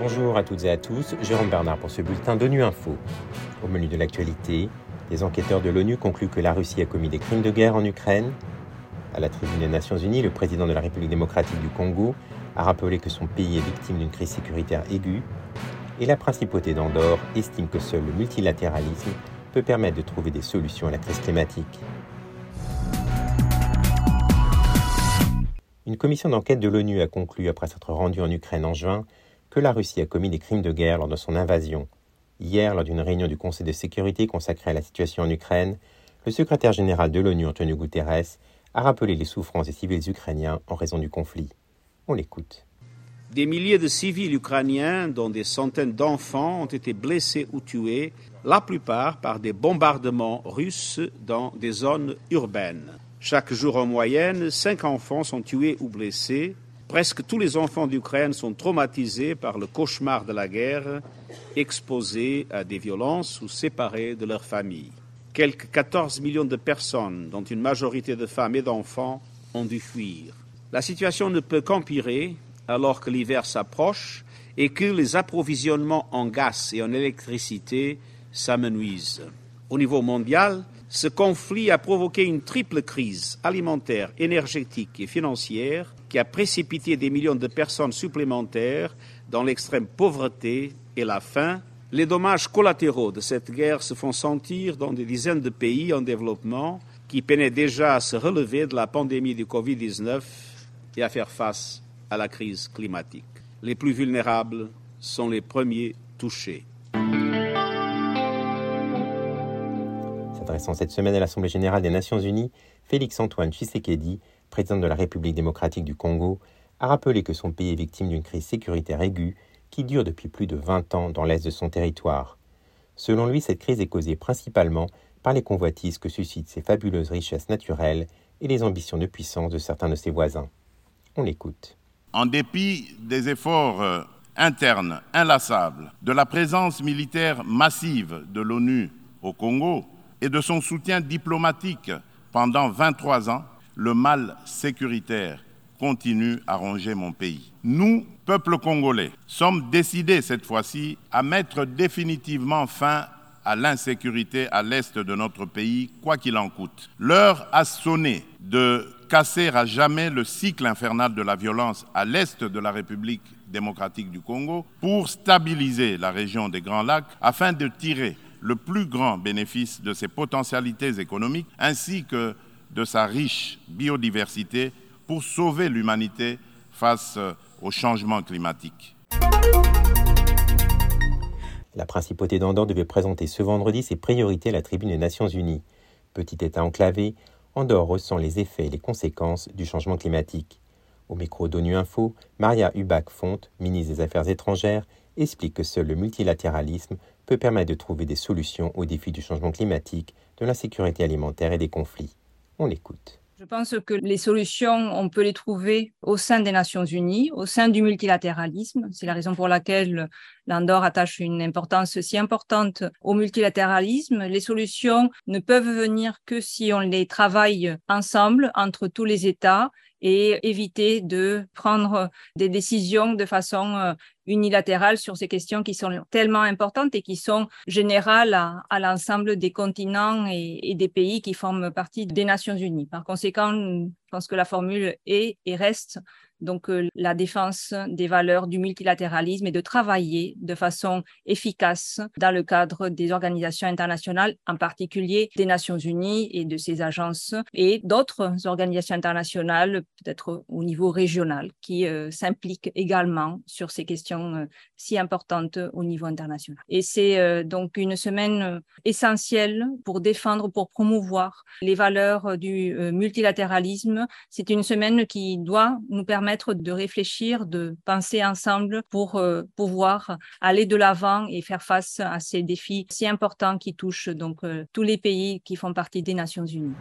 Bonjour à toutes et à tous, Jérôme Bernard pour ce bulletin d'ONU Info. Au menu de l'actualité, les enquêteurs de l'ONU concluent que la Russie a commis des crimes de guerre en Ukraine. À la tribune des Nations Unies, le président de la République démocratique du Congo a rappelé que son pays est victime d'une crise sécuritaire aiguë. Et la principauté d'Andorre estime que seul le multilatéralisme peut permettre de trouver des solutions à la crise climatique. Une commission d'enquête de l'ONU a conclu, après s'être rendue en Ukraine en juin, que la Russie a commis des crimes de guerre lors de son invasion. Hier, lors d'une réunion du Conseil de sécurité consacrée à la situation en Ukraine, le secrétaire général de l'ONU, Antonio Guterres, a rappelé les souffrances des civils ukrainiens en raison du conflit. On l'écoute. Des milliers de civils ukrainiens, dont des centaines d'enfants, ont été blessés ou tués, la plupart par des bombardements russes dans des zones urbaines. Chaque jour en moyenne, cinq enfants sont tués ou blessés, Presque tous les enfants d'Ukraine sont traumatisés par le cauchemar de la guerre, exposés à des violences ou séparés de leur famille. Quelques 14 millions de personnes, dont une majorité de femmes et d'enfants, ont dû fuir. La situation ne peut qu'empirer alors que l'hiver s'approche et que les approvisionnements en gaz et en électricité s'amenuisent. Au niveau mondial, ce conflit a provoqué une triple crise alimentaire, énergétique et financière qui a précipité des millions de personnes supplémentaires dans l'extrême pauvreté et la faim. Les dommages collatéraux de cette guerre se font sentir dans des dizaines de pays en développement qui peinaient déjà à se relever de la pandémie du Covid-19 et à faire face à la crise climatique. Les plus vulnérables sont les premiers touchés. S'adressant cette semaine à l'Assemblée générale des Nations unies, Félix-Antoine Tshisekedi, président de la République démocratique du Congo, a rappelé que son pays est victime d'une crise sécuritaire aiguë qui dure depuis plus de 20 ans dans l'est de son territoire. Selon lui, cette crise est causée principalement par les convoitises que suscitent ces fabuleuses richesses naturelles et les ambitions de puissance de certains de ses voisins. On l'écoute. En dépit des efforts euh, internes inlassables, de la présence militaire massive de l'ONU au Congo, et de son soutien diplomatique pendant 23 ans, le mal sécuritaire continue à ronger mon pays. Nous, peuple congolais, sommes décidés cette fois-ci à mettre définitivement fin à l'insécurité à l'est de notre pays, quoi qu'il en coûte. L'heure a sonné de casser à jamais le cycle infernal de la violence à l'est de la République démocratique du Congo pour stabiliser la région des Grands Lacs afin de tirer le plus grand bénéfice de ses potentialités économiques ainsi que de sa riche biodiversité pour sauver l'humanité face au changement climatique. La principauté d'Andorre devait présenter ce vendredi ses priorités à la tribune des Nations Unies. Petit État enclavé, Andorre ressent les effets et les conséquences du changement climatique. Au micro d'ONU Info, Maria Hubach-Fonte, ministre des Affaires étrangères, explique que seul le multilatéralisme peut permettre de trouver des solutions aux défis du changement climatique, de l'insécurité alimentaire et des conflits. On l'écoute. Je pense que les solutions, on peut les trouver au sein des Nations Unies, au sein du multilatéralisme. C'est la raison pour laquelle l'Andorre attache une importance si importante au multilatéralisme. Les solutions ne peuvent venir que si on les travaille ensemble entre tous les États et éviter de prendre des décisions de façon euh, unilatérale sur ces questions qui sont tellement importantes et qui sont générales à, l'ensemble des continents et, et, des pays qui forment partie des Nations Unies. Par conséquent, pense que la formule est et reste donc euh, la défense des valeurs du multilatéralisme et de travailler de façon efficace dans le cadre des organisations internationales, en particulier des Nations Unies et de ses agences et d'autres organisations internationales, peut-être au niveau régional, qui euh, s'impliquent également sur ces questions euh, si importantes au niveau international. Et c'est donc une semaine essentielle pour défendre, pour promouvoir les valeurs du multilatéralisme. C'est une semaine qui doit nous permettre de réfléchir, de penser ensemble pour euh, pouvoir aller de l'avant et faire face à ces défis si importants qui touchent donc euh, tous les pays qui font partie des Nations Unies.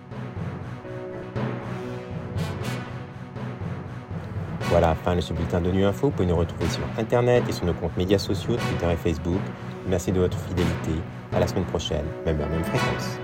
Voilà, fin de ce bulletin de Nu Info. Vous pouvez nous retrouver sur Internet et sur nos comptes médias sociaux, Twitter et Facebook. Merci de votre fidélité. À la semaine prochaine, même heure, même fréquence.